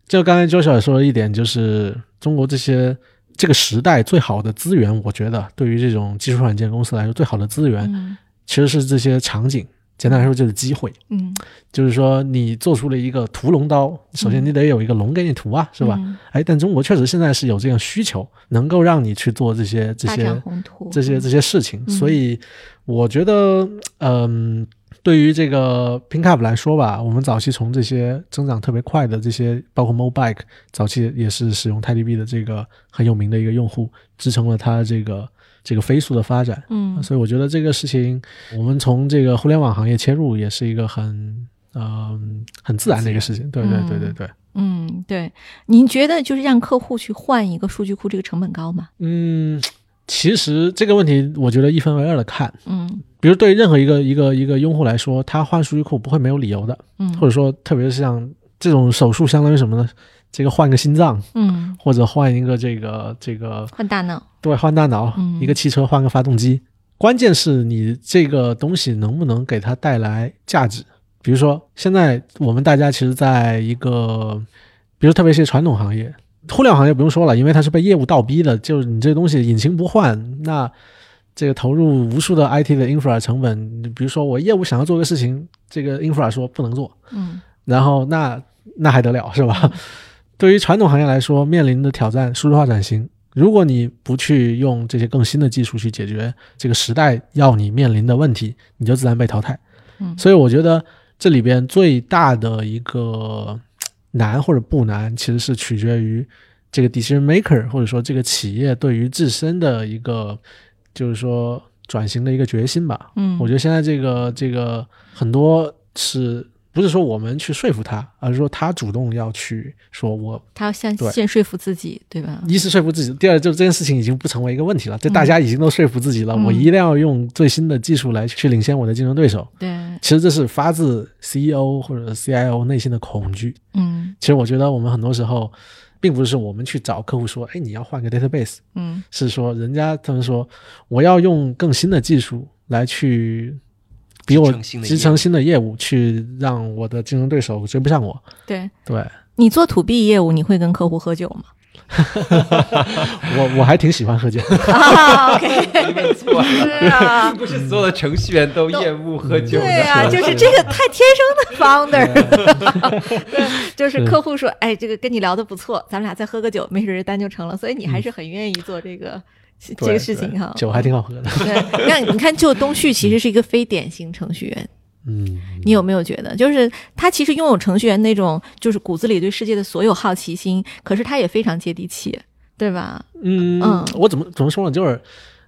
[SPEAKER 1] 就刚才周小也说的一点，就是中国这些这个时代最好的资源，我觉得对于这种技术软件公司来说，最好的资源其实是这些场景。简单来说就是机会，
[SPEAKER 3] 嗯，
[SPEAKER 1] 就是说你做出了一个屠龙刀，首先你得有一个龙给你屠啊，是吧？哎，但中国确实现在是有这样需求，能够让你去做这些这些这些这些事情，所以我觉得，嗯，对于这个 PinkUp 来说吧，我们早期从这些增长特别快的这些，包括 Mobike，早期也是使用 TiDB 的这个很有名的一个用户，支撑了它这个。这个飞速的发展，
[SPEAKER 3] 嗯，
[SPEAKER 1] 所以我觉得这个事情，我们从这个互联网行业切入，也是一个很，嗯，很自然的一个事情。对对对对对，
[SPEAKER 3] 嗯，对。您觉得就是让客户去换一个数据库，这个成本高吗？
[SPEAKER 1] 嗯，其实这个问题，我觉得一分为二的看。
[SPEAKER 3] 嗯，
[SPEAKER 1] 比如对任何一个一个一个用户来说，他换数据库不会没有理由的。
[SPEAKER 3] 嗯，
[SPEAKER 1] 或者说，特别是像这种手术，相当于什么呢？这个换个心脏，
[SPEAKER 3] 嗯，
[SPEAKER 1] 或者换一个这个这个
[SPEAKER 3] 换大脑，
[SPEAKER 1] 对，换大脑，一个汽车换个发动机，关键是你这个东西能不能给它带来价值。比如说，现在我们大家其实在一个，比如特别是传统行业，互联网行业不用说了，因为它是被业务倒逼的，就是你这东西引擎不换，那这个投入无数的 IT 的 infra 成本，比如说我业务想要做个事情，这个 infra 说不能做，
[SPEAKER 3] 嗯，
[SPEAKER 1] 然后那那还得了是吧？对于传统行业来说，面临的挑战，数字化转型。如果你不去用这些更新的技术去解决这个时代要你面临的问题，你就自然被淘汰。
[SPEAKER 3] 嗯，
[SPEAKER 1] 所以我觉得这里边最大的一个 难或者不难，其实是取决于这个 decision maker 或者说这个企业对于自身的一个就是说转型的一个决心吧。
[SPEAKER 3] 嗯，
[SPEAKER 1] 我觉得现在这个这个很多是。不是说我们去说服他，而是说他主动要去说，我
[SPEAKER 3] 他要先先说服自己，对吧？
[SPEAKER 1] 一是说服自己，第二就是这件事情已经不成为一个问题了，就大家已经都说服自己了，我一定要用最新的技术来去领先我的竞争对手。
[SPEAKER 3] 对，
[SPEAKER 1] 其实这是发自 CEO 或者 CIO 内心的恐惧。
[SPEAKER 3] 嗯，
[SPEAKER 1] 其实我觉得我们很多时候，并不是我们去找客户说，哎，你要换个 database，
[SPEAKER 3] 嗯，
[SPEAKER 1] 是说人家他们说我要用更新的技术来去。比我集成新的业务，去让我的竞争对手追不上我。
[SPEAKER 3] 对
[SPEAKER 1] 对，
[SPEAKER 3] 你做 to B 业务，你会跟客户喝酒吗？
[SPEAKER 1] 我我还挺喜欢喝酒。
[SPEAKER 3] OK，没
[SPEAKER 2] 错
[SPEAKER 3] 是啊，
[SPEAKER 2] 不是所有的程序员都厌恶喝酒。
[SPEAKER 3] 对啊，就是这个太天生的 founder。对，就是客户说，哎，这个跟你聊的不错，咱们俩再喝个酒，没准这单就成了。所以你还是很愿意做这个。这个事情哈，
[SPEAKER 1] 酒还挺好喝的。
[SPEAKER 3] 对，那你看，就东旭其实是一个非典型程序员。
[SPEAKER 1] 嗯，
[SPEAKER 3] 你有没有觉得，就是他其实拥有程序员那种，就是骨子里对世界的所有好奇心，可是他也非常接地气，对吧？
[SPEAKER 1] 嗯嗯，我怎么怎么说呢？就是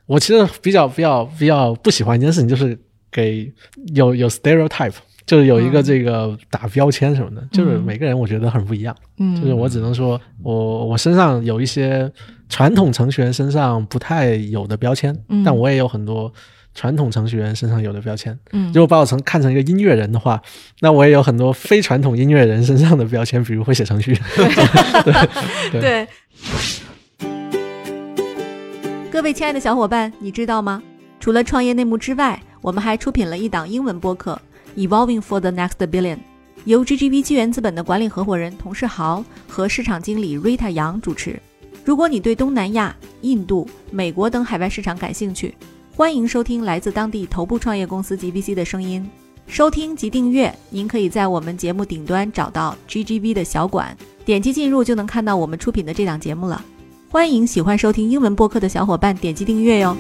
[SPEAKER 1] 我其实比较比较比较不喜欢一件事情，就是给有有 stereotype，就是有一个这个打标签什么的，就是每个人我觉得很不一样。
[SPEAKER 3] 嗯，
[SPEAKER 1] 就是我只能说我我身上有一些。传统程序员身上不太有的标签，但我也有很多传统程序员身上有的标签。
[SPEAKER 3] 嗯，
[SPEAKER 1] 如果把我成看成一个音乐人的话，那我也有很多非传统音乐人身上的标签，比如会写程序。对。
[SPEAKER 3] 对。各位亲爱的小伙伴，你知道吗？除了创业内幕之外，我们还出品了一档英文播客《Evolving for the Next Billion》，由 GGV 纪元资本的管理合伙人童世豪和市场经理 Rita 杨主持。如果你对东南亚、印度、美国等海外市场感兴趣，欢迎收听来自当地头部创业公司 GVC 的声音。收听及订阅，您可以在我们节目顶端找到 GGV 的小馆，点击进入就能看到我们出品的这档节目了。欢迎喜欢收听英文播客的小伙伴点击订阅哟。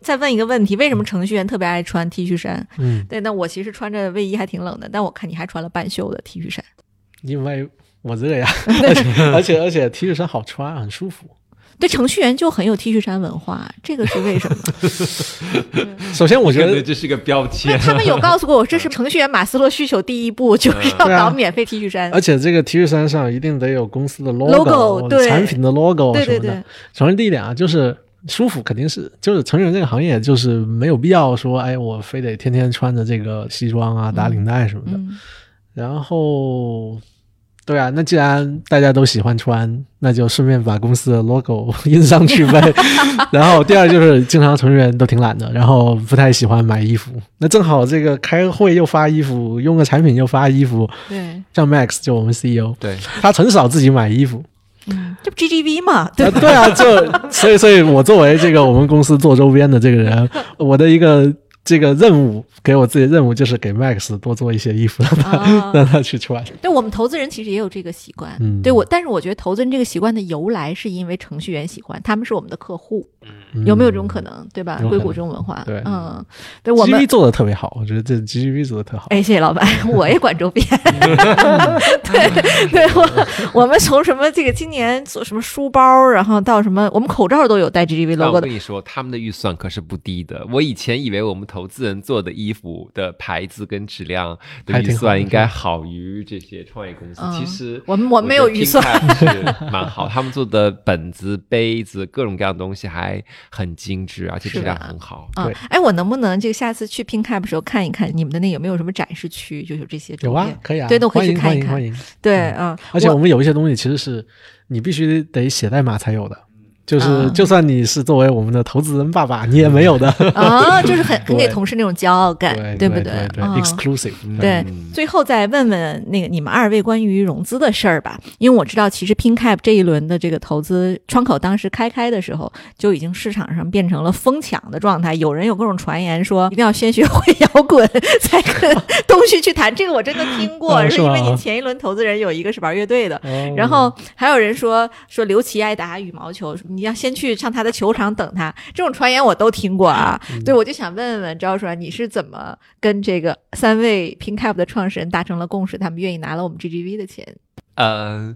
[SPEAKER 3] 再问一个问题：为什么程序员特别爱穿 T 恤衫？
[SPEAKER 1] 嗯，
[SPEAKER 3] 对，那我其实穿着卫衣还挺冷的，但我看你还穿了半袖的 T 恤衫。
[SPEAKER 1] 因为我热呀，而且而且而且 T 恤衫好穿，很舒服。
[SPEAKER 3] 对程序员就很有 T 恤衫文化，这个是为什么？
[SPEAKER 1] 首先，我觉得
[SPEAKER 2] 这是个标签。
[SPEAKER 3] 他们有告诉过我，这是程序员马斯洛需求第一步，就是要搞免费 T 恤衫。
[SPEAKER 1] 而且这个 T 恤衫上一定得有公司的
[SPEAKER 3] logo，对
[SPEAKER 1] 产品的 logo
[SPEAKER 3] 什么的。
[SPEAKER 1] 首先第一点啊，就是舒服，肯定是就是程序员这个行业就是没有必要说，哎，我非得天天穿着这个西装啊、打领带什么的。然后。对啊，那既然大家都喜欢穿，那就顺便把公司的 logo 印上去呗。然后第二就是，经常程序员都挺懒的，然后不太喜欢买衣服。那正好这个开会又发衣服，用个产品又发衣服。
[SPEAKER 3] 对，
[SPEAKER 1] 像 Max 就我们 CEO，
[SPEAKER 2] 对
[SPEAKER 1] 他很少自己买衣服。
[SPEAKER 3] 嗯，这不 GGV 嘛？对
[SPEAKER 1] 对啊，就所以所以我作为这个我们公司做周边的这个人，我的一个。这个任务给我自己任务就是给 Max 多做一些衣服，让他 让他去穿。
[SPEAKER 3] 对我们投资人其实也有这个习惯，对我，但是我觉得投资人这个习惯的由来是因为程序员喜欢，他们是我们的客户。有没有这种可能？对吧？硅谷这种文化，
[SPEAKER 1] 对，
[SPEAKER 3] 嗯，对我们
[SPEAKER 1] 做的特别好，我觉得这 G G V 做的特好。
[SPEAKER 3] 哎，谢谢老板，我也管周边。对，对我我们从什么这个今年做什么书包，然后到什么我们口罩都有带 G G V logo 的。我
[SPEAKER 2] 跟你说，他们的预算可是不低的。我以前以为我们投资人做的衣服的牌子跟质量的预算应该好于这些创业公司，其实
[SPEAKER 3] 我们我没有预算，
[SPEAKER 2] 是蛮好。他们做的本子、杯子，各种各样的东西还。很精致，而且质量很好。对，
[SPEAKER 3] 哎，我能不能就下次去 Pink Cap 的时候看一看你们的那有没有什么展示区，就有这些？
[SPEAKER 1] 有啊，可以啊，
[SPEAKER 3] 对，都可以去看
[SPEAKER 1] 一看。欢迎，
[SPEAKER 3] 对，嗯。
[SPEAKER 1] 而且我们有一些东西其实是你必须得写代码才有的。就是，就算你是作为我们的投资人爸爸，你也没有的
[SPEAKER 3] 啊，就是很很给同事那种骄傲感，
[SPEAKER 1] 对
[SPEAKER 3] 不对
[SPEAKER 1] ？Exclusive。
[SPEAKER 3] 对，最后再问问那个你们二位关于融资的事儿吧，因为我知道其实 PinCap 这一轮的这个投资窗口当时开开的时候，就已经市场上变成了疯抢的状态，有人有各种传言说 一定要先学会摇滚才跟东旭去谈，这个我真的听过，是因为你前一轮投资人有一个是玩乐队的，然后还有人说说刘琦爱打羽毛球。你要先去上他的球场等他，这种传言我都听过啊。对，我就想问问赵叔，你是怎么跟这个三位 PinCap 的创始人达成了共识，他们愿意拿了我们 GGV 的钱？
[SPEAKER 2] 呃。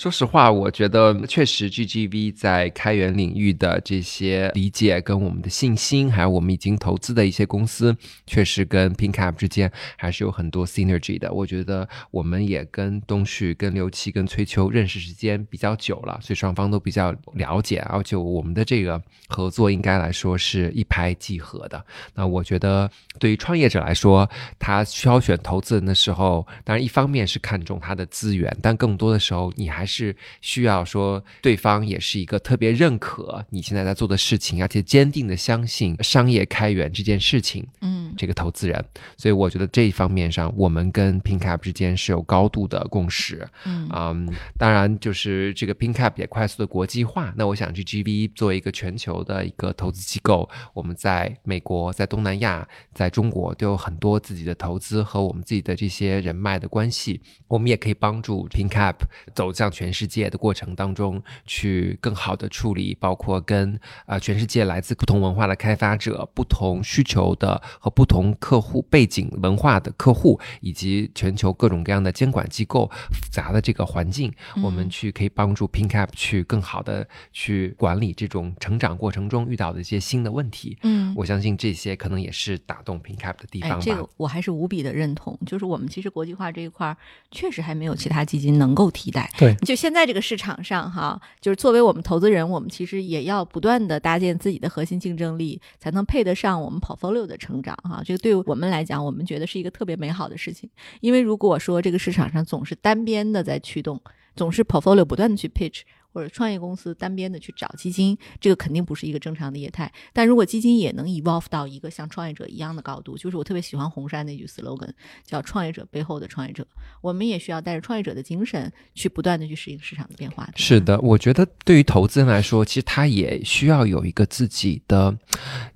[SPEAKER 2] 说实话，我觉得确实 GGV 在开源领域的这些理解跟我们的信心，还有我们已经投资的一些公司，确实跟 PinCap 之间还是有很多 synergy 的。我觉得我们也跟东旭、跟刘琦、跟崔秋认识时间比较久了，所以双方都比较了解，而且我们的这个合作应该来说是一拍即合的。那我觉得对于创业者来说，他挑选投资人的时候，当然一方面是看重他的资源，但更多的时候你还。是需要说对方也是一个特别认可你现在在做的事情，而且坚定的相信商业开源这件事情。嗯，这个投资人，所以我觉得这一方面上，我们跟 PinCap 之间是有高度的共识。嗯，当然就是这个 PinCap 也快速的国际化。那我想 GGV 作为一个全球的一个投资机构，我们在美国、在东南亚、在中国都有很多自己的投资和我们自己的这些人脉的关系，我们也可以帮助 PinCap 走向。全世界的过程当中，去更好的处理，包括跟啊全世界来自不同文化的开发者、不同需求的和不同客户背景文化的客户，以及全球各种各样的监管机构复杂的这个环境，我们去可以帮助 PinCap 去更好的去管理这种成长过程中遇到的一些新的问题。嗯，我相信这些可能也是打动 PinCap 的地方吧。
[SPEAKER 3] 这个我还是无比的认同，就是我们其实国际化这一块确实还没有其他基金能够替代。
[SPEAKER 1] 对。
[SPEAKER 3] 就现在这个市场上，哈，就是作为我们投资人，我们其实也要不断的搭建自己的核心竞争力，才能配得上我们 portfolio 的成长，哈。这个对我们来讲，我们觉得是一个特别美好的事情。因为如果说这个市场上总是单边的在驱动，总是 portfolio 不断的去 pitch，或者创业公司单边的去找基金，这个肯定不是一个正常的业态。但如果基金也能 evolve 到一个像创业者一样的高度，就是我特别喜欢红杉那句 slogan，叫“创业者背后的创业者”。我们也需要带着创业者的精神，去不断的去适应市场的变化。
[SPEAKER 2] 是的，我觉得对于投资人来说，其实他也需要有一个自己的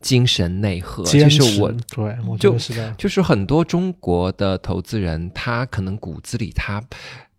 [SPEAKER 2] 精神内核。就是我
[SPEAKER 1] 对，我
[SPEAKER 2] 就是就是很多中国的投资人，他可能骨子里他。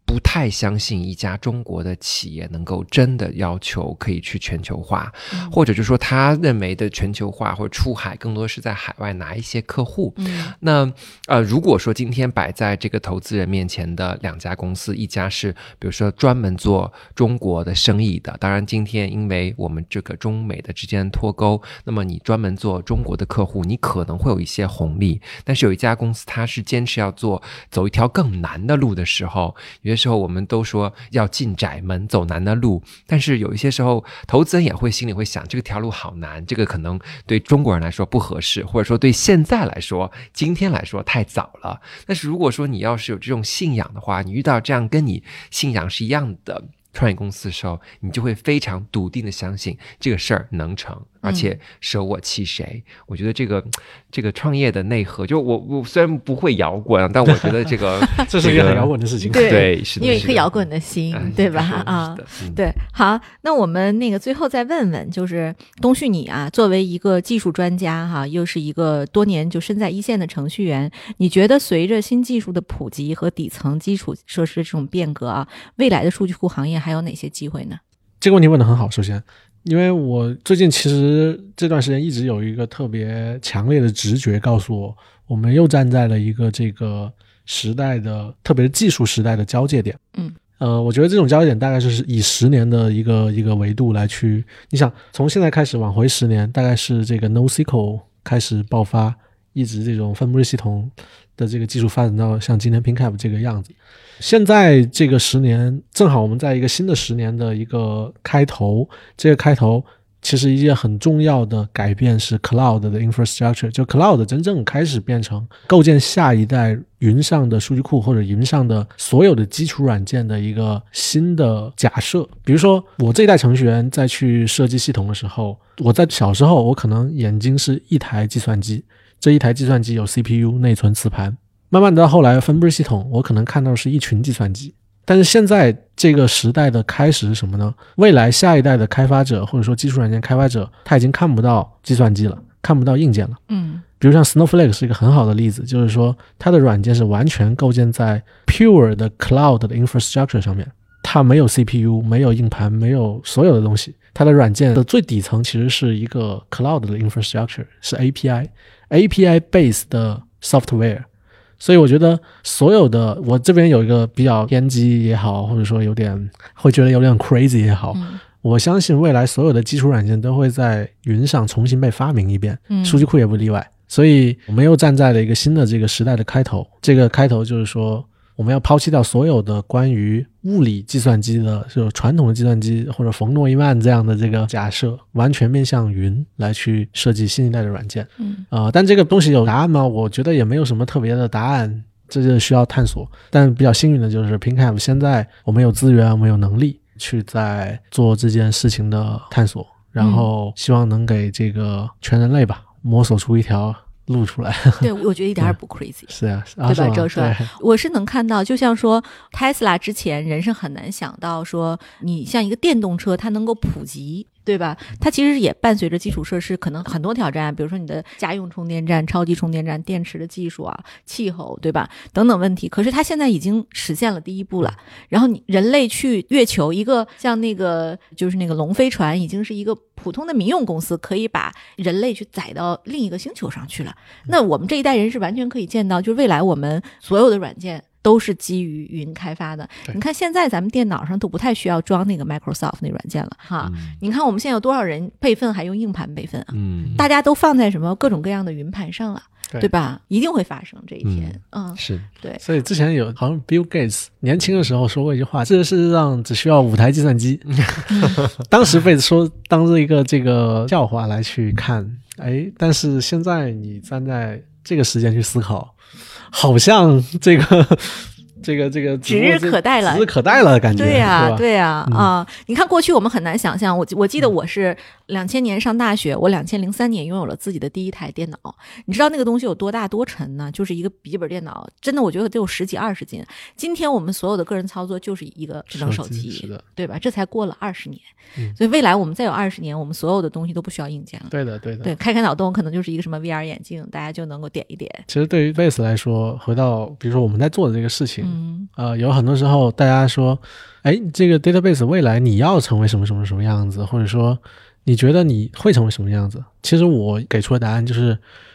[SPEAKER 2] 不太相信一家中国的企业能够真的要求可以去全球化，或者就说他认为的全球化或者出海更多是在海外拿一些客户。那呃，如果说今天摆在这个投资人面前的两家公司，一家是比如说专门做中国的生意的，当然今天因为我们这个中美的之间脱钩，那么你专门做中国的客户，你可能会有一些红利。但是有一家公司，它是坚持要做走一条更难的路的时候，有时候我们都说要进窄门走难的路，但是有一些时候，投资人也会心里会想，这个条路好难，这个可能对中国人来说不合适，或者说对现在来说，今天来说太早了。但是如果说你要是有这种信仰的话，你遇到这样跟你信仰是一样的创业公司的时候，你就会非常笃定的相信这个事儿能成。而且舍我其谁？我觉得这个这个创业的内核，就我我虽然不会摇滚，但我觉得这个
[SPEAKER 1] 这是一个很摇滚的事情。
[SPEAKER 3] 对，
[SPEAKER 2] 是
[SPEAKER 3] 因为一颗摇滚的心，对吧？啊，对。好，那我们那个最后再问问，就是东旭你啊，作为一个技术专家哈，又是一个多年就身在一线的程序员，你觉得随着新技术的普及和底层基础设施这种变革啊，未来的数据库行业还有哪些机会呢？
[SPEAKER 1] 这个问题问的很好，首先。因为我最近其实这段时间一直有一个特别强烈的直觉告诉我，我们又站在了一个这个时代的，特别是技术时代的交界点。
[SPEAKER 3] 嗯，
[SPEAKER 1] 呃，我觉得这种交界点大概就是以十年的一个一个维度来去，你想从现在开始往回十年，大概是这个 NoSQL 开始爆发，一直这种分布式系统的这个技术发展到像今天 PinCap 这个样子。现在这个十年正好我们在一个新的十年的一个开头，这个开头其实一件很重要的改变是 cloud 的 infrastructure，就 cloud 真正开始变成构建下一代云上的数据库或者云上的所有的基础软件的一个新的假设。比如说我这一代程序员在去设计系统的时候，我在小时候我可能眼睛是一台计算机，这一台计算机有 CPU、内存、磁盘。慢慢到后来，分布式系统，我可能看到是一群计算机。但是现在这个时代的开始是什么呢？未来下一代的开发者或者说基础软件开发者，他已经看不到计算机了，看不到硬件了。
[SPEAKER 3] 嗯，
[SPEAKER 1] 比如像 Snowflake 是一个很好的例子，就是说它的软件是完全构建在 pure 的 cloud 的 infrastructure 上面，它没有 CPU，没有硬盘，没有所有的东西。它的软件的最底层其实是一个 cloud 的 infrastructure，是 API，API base 的 software。所以我觉得所有的我这边有一个比较偏激也好，或者说有点会觉得有点 crazy 也好，我相信未来所有的基础软件都会在云上重新被发明一遍，数据库也不例外。所以我们又站在了一个新的这个时代的开头，这个开头就是说。我们要抛弃掉所有的关于物理计算机的，就传统的计算机或者冯诺依曼这样的这个假设，完全面向云来去设计新一代的软件。
[SPEAKER 3] 嗯，
[SPEAKER 1] 啊，但这个东西有答案吗？我觉得也没有什么特别的答案，这就需要探索。但比较幸运的就是 PinCap 现在我们有资源，我们有能力去在做这件事情的探索，然后希望能给这个全人类吧摸索出一条。录出来，
[SPEAKER 3] 对我觉得一点也不 crazy，
[SPEAKER 1] 是啊，
[SPEAKER 3] 对吧？周帅，我是能看到，就像说 Tesla 之前，人是很难想到说，你像一个电动车，它能够普及。对吧？它其实也伴随着基础设施可能很多挑战，比如说你的家用充电站、超级充电站、电池的技术啊、气候，对吧？等等问题。可是它现在已经实现了第一步了。然后你人类去月球，一个像那个就是那个龙飞船，已经是一个普通的民用公司，可以把人类去载到另一个星球上去了。那我们这一代人是完全可以见到，就是未来我们所有的软件。都是基于云开发的。你看，现在咱们电脑上都不太需要装那个 Microsoft 那软件了，哈。你看，我们现在有多少人备份还用硬盘备份啊？嗯，大家都放在什么各种各样的云盘上了，对吧？一定会发生这一天。嗯，
[SPEAKER 2] 是
[SPEAKER 3] 对。
[SPEAKER 1] 所以之前有好像 Bill Gates 年轻的时候说过一句话：，这个事实上只需要五台计算机。当时被说当做一个这个笑话来去看，哎，但是现在你站在这个时间去思考。好像这个这个这个
[SPEAKER 3] 指日可待了，
[SPEAKER 1] 指日可待了，感觉
[SPEAKER 3] 对
[SPEAKER 1] 呀，
[SPEAKER 3] 对呀啊！你看过去我们很难想象，我我记得我是两千年上大学，我两千零三年拥有了自己的第一台电脑，你知道那个东西有多大多沉呢？就是一个笔记本电脑，真的我觉得得有十几二十斤。今天我们所有的个人操作就是一个智能手机，对吧？这才过了二十年，所以未来我们再有二十年，我们所有的东西都不需要硬件了。
[SPEAKER 1] 对的，对的。
[SPEAKER 3] 对，开开脑洞可能就是一个什么 VR 眼镜，大家就能够点一点。
[SPEAKER 1] 其实对于 Base 来说，回到比如说我们在做的这个事情，嗯，呃，有很多时候大家说，哎，这个 Database 未来你要成为什么什么什么样子，或者说你觉得你会成为什么样子？其实我给出的答案就是，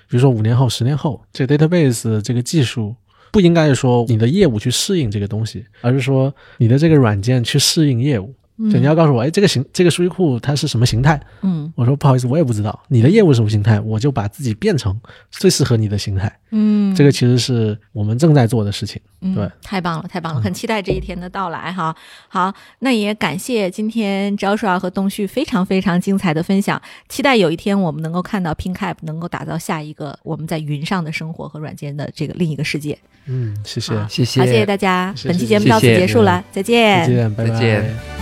[SPEAKER 1] 比如说五年后、十年后，这个 Database 这个技术。不应该是说你的业务去适应这个东西，而是说你的这个软件去适应业务。就你要告诉我，哎，这个形这个数据库它是什么形态？
[SPEAKER 3] 嗯，
[SPEAKER 1] 我说不好意思，我也不知道。你的业务什么形态，我就把自己变成最适合你的形态。
[SPEAKER 3] 嗯，
[SPEAKER 1] 这个其实是我们正在做的事情。对，
[SPEAKER 3] 太棒了，太棒了，很期待这一天的到来哈。好，那也感谢今天 Joshua 和东旭非常非常精彩的分享。期待有一天我们能够看到 PinCap 能够打造下一个我们在云上的生活和软件的这个另一个世界。
[SPEAKER 1] 嗯，谢谢，
[SPEAKER 2] 谢谢，
[SPEAKER 3] 好，谢谢大家。本期节目到此结束了，再见，
[SPEAKER 1] 再见，
[SPEAKER 2] 再见。